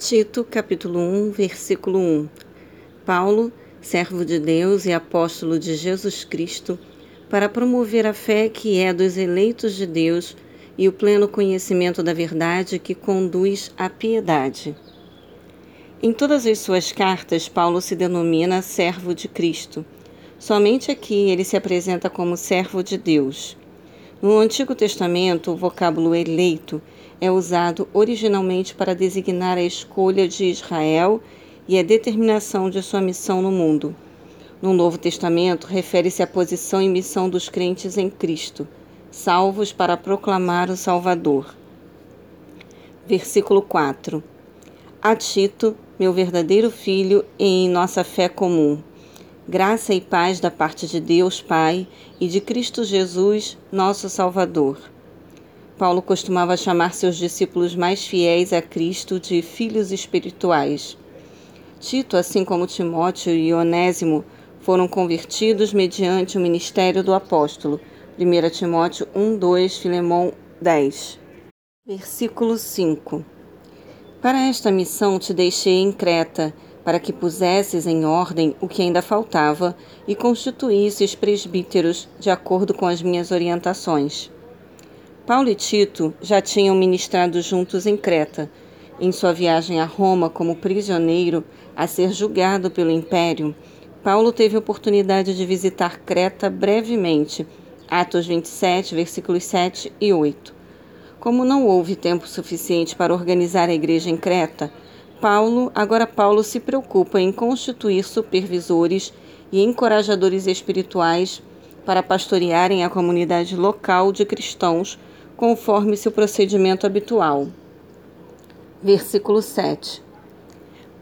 Tito, capítulo 1, versículo 1. Paulo, servo de Deus e apóstolo de Jesus Cristo, para promover a fé que é dos eleitos de Deus e o pleno conhecimento da verdade que conduz à piedade. Em todas as suas cartas, Paulo se denomina servo de Cristo. Somente aqui ele se apresenta como servo de Deus. No Antigo Testamento, o vocábulo eleito é usado originalmente para designar a escolha de Israel e a determinação de sua missão no mundo. No Novo Testamento, refere-se à posição e missão dos crentes em Cristo, salvos para proclamar o Salvador. Versículo 4: A Tito, meu verdadeiro filho, em nossa fé comum. Graça e paz da parte de Deus Pai e de Cristo Jesus, nosso Salvador. Paulo costumava chamar seus discípulos mais fiéis a Cristo de filhos espirituais. Tito, assim como Timóteo e Onésimo, foram convertidos mediante o ministério do apóstolo. 1 Timóteo 1, 2, Filemão 10. Versículo 5 Para esta missão te deixei em Creta, para que pusesses em ordem o que ainda faltava e constituísses presbíteros de acordo com as minhas orientações. Paulo e Tito já tinham ministrado juntos em Creta. Em sua viagem a Roma como prisioneiro a ser julgado pelo império, Paulo teve oportunidade de visitar Creta brevemente. Atos 27, versículos 7 e 8. Como não houve tempo suficiente para organizar a igreja em Creta, Paulo, agora Paulo se preocupa em constituir supervisores e encorajadores espirituais para pastorearem a comunidade local de cristãos conforme seu procedimento habitual. Versículo 7.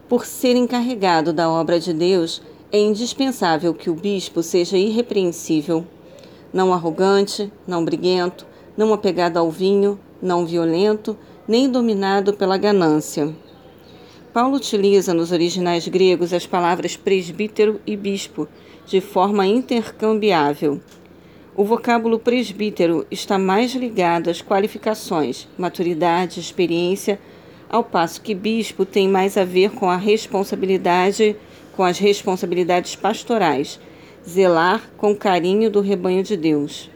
Por ser encarregado da obra de Deus, é indispensável que o bispo seja irrepreensível, não arrogante, não briguento, não apegado ao vinho, não violento, nem dominado pela ganância. Paulo utiliza nos originais gregos as palavras presbítero e bispo de forma intercambiável. O vocábulo presbítero está mais ligado às qualificações, maturidade, experiência, ao passo que bispo tem mais a ver com a responsabilidade, com as responsabilidades pastorais, zelar com carinho do rebanho de Deus.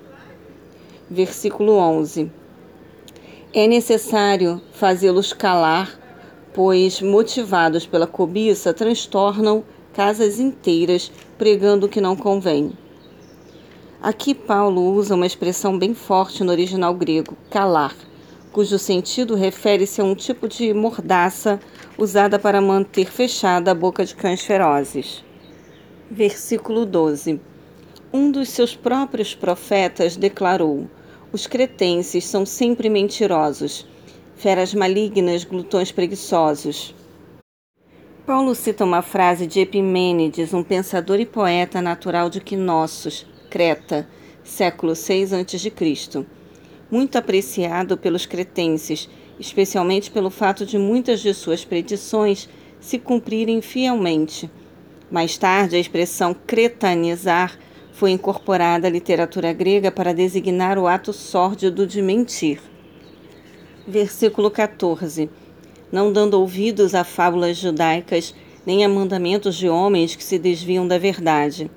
Versículo 11. É necessário fazê-los calar, pois, motivados pela cobiça, transtornam casas inteiras, pregando o que não convém. Aqui Paulo usa uma expressão bem forte no original grego, calar, cujo sentido refere-se a um tipo de mordaça usada para manter fechada a boca de cães ferozes. Versículo 12. Um dos seus próprios profetas declarou: Os cretenses são sempre mentirosos, feras malignas, glutões preguiçosos. Paulo cita uma frase de Epimênides, um pensador e poeta natural de Quinóssos, Creta, século 6 a.C., muito apreciado pelos cretenses, especialmente pelo fato de muitas de suas predições se cumprirem fielmente. Mais tarde, a expressão cretanizar foi incorporada à literatura grega para designar o ato sórdido de mentir. Versículo 14. Não dando ouvidos a fábulas judaicas, nem a mandamentos de homens que se desviam da verdade.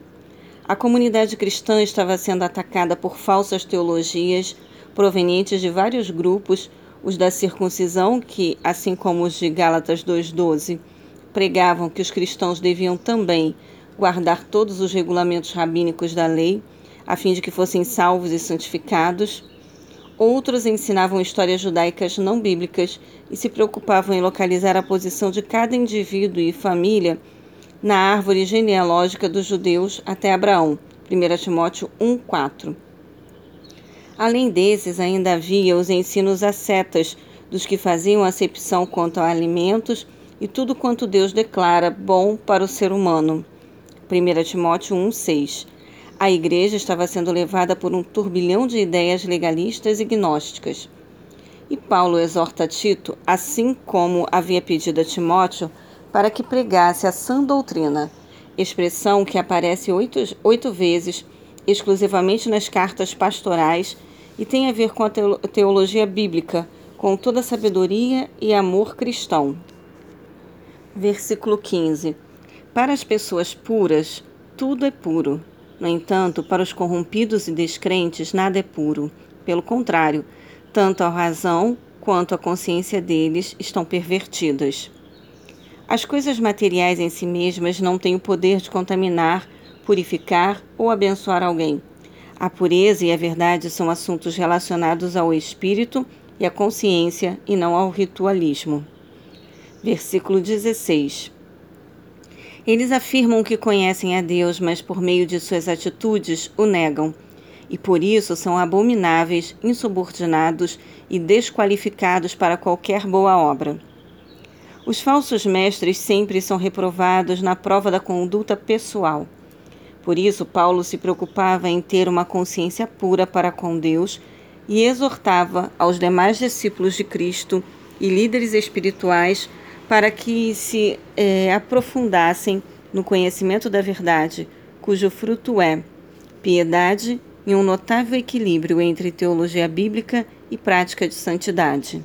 A comunidade cristã estava sendo atacada por falsas teologias provenientes de vários grupos, os da circuncisão, que, assim como os de Gálatas 2,12, pregavam que os cristãos deviam também guardar todos os regulamentos rabínicos da lei, a fim de que fossem salvos e santificados. Outros ensinavam histórias judaicas não bíblicas e se preocupavam em localizar a posição de cada indivíduo e família na árvore genealógica dos judeus até Abraão. 1 Timóteo 1:4. Além desses, ainda havia os ensinos ascetas dos que faziam acepção quanto a alimentos e tudo quanto Deus declara bom para o ser humano. 1 Timóteo 1:6. A igreja estava sendo levada por um turbilhão de ideias legalistas e gnósticas. E Paulo exorta Tito, assim como havia pedido a Timóteo, para que pregasse a sã doutrina, expressão que aparece oito, oito vezes exclusivamente nas cartas pastorais e tem a ver com a teologia bíblica, com toda a sabedoria e amor cristão. Versículo 15. Para as pessoas puras, tudo é puro. No entanto, para os corrompidos e descrentes, nada é puro. Pelo contrário, tanto a razão quanto a consciência deles estão pervertidas. As coisas materiais em si mesmas não têm o poder de contaminar, purificar ou abençoar alguém. A pureza e a verdade são assuntos relacionados ao espírito e à consciência e não ao ritualismo. Versículo 16. Eles afirmam que conhecem a Deus, mas por meio de suas atitudes o negam, e por isso são abomináveis, insubordinados e desqualificados para qualquer boa obra. Os falsos mestres sempre são reprovados na prova da conduta pessoal. Por isso, Paulo se preocupava em ter uma consciência pura para com Deus e exortava aos demais discípulos de Cristo e líderes espirituais para que se é, aprofundassem no conhecimento da verdade, cujo fruto é piedade e um notável equilíbrio entre teologia bíblica e prática de santidade.